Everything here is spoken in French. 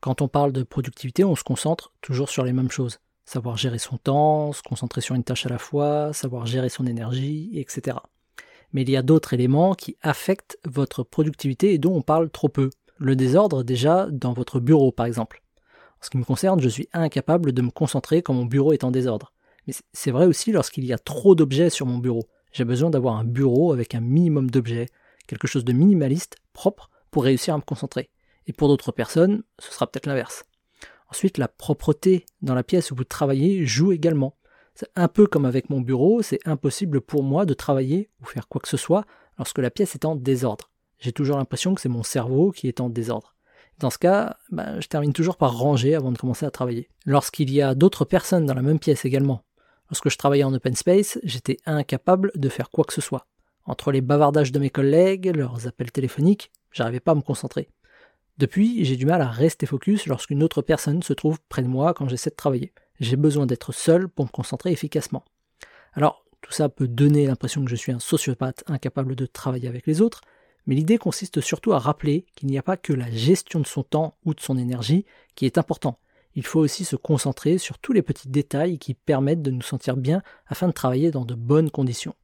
Quand on parle de productivité, on se concentre toujours sur les mêmes choses. Savoir gérer son temps, se concentrer sur une tâche à la fois, savoir gérer son énergie, etc. Mais il y a d'autres éléments qui affectent votre productivité et dont on parle trop peu. Le désordre déjà dans votre bureau par exemple. En ce qui me concerne, je suis incapable de me concentrer quand mon bureau est en désordre. Mais c'est vrai aussi lorsqu'il y a trop d'objets sur mon bureau. J'ai besoin d'avoir un bureau avec un minimum d'objets, quelque chose de minimaliste, propre, pour réussir à me concentrer. Et pour d'autres personnes, ce sera peut-être l'inverse. Ensuite, la propreté dans la pièce où vous travaillez joue également. C'est un peu comme avec mon bureau, c'est impossible pour moi de travailler ou faire quoi que ce soit lorsque la pièce est en désordre. J'ai toujours l'impression que c'est mon cerveau qui est en désordre. Dans ce cas, bah, je termine toujours par ranger avant de commencer à travailler. Lorsqu'il y a d'autres personnes dans la même pièce également, lorsque je travaillais en open space, j'étais incapable de faire quoi que ce soit. Entre les bavardages de mes collègues, leurs appels téléphoniques, j'arrivais pas à me concentrer. Depuis, j'ai du mal à rester focus lorsqu'une autre personne se trouve près de moi quand j'essaie de travailler. J'ai besoin d'être seul pour me concentrer efficacement. Alors, tout ça peut donner l'impression que je suis un sociopathe incapable de travailler avec les autres, mais l'idée consiste surtout à rappeler qu'il n'y a pas que la gestion de son temps ou de son énergie qui est important. Il faut aussi se concentrer sur tous les petits détails qui permettent de nous sentir bien afin de travailler dans de bonnes conditions.